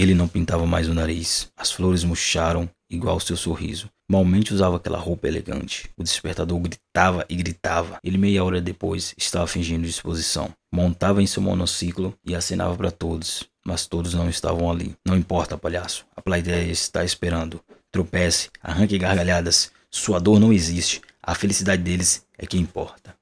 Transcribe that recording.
Ele não pintava mais o nariz. As flores murcharam igual ao seu sorriso. Malmente usava aquela roupa elegante. O despertador gritava e gritava. Ele meia hora depois estava fingindo disposição. Montava em seu monociclo e acenava para todos, mas todos não estavam ali. Não importa, palhaço. A plateia está esperando. Tropece, arranque gargalhadas. Sua dor não existe. A felicidade deles é que importa.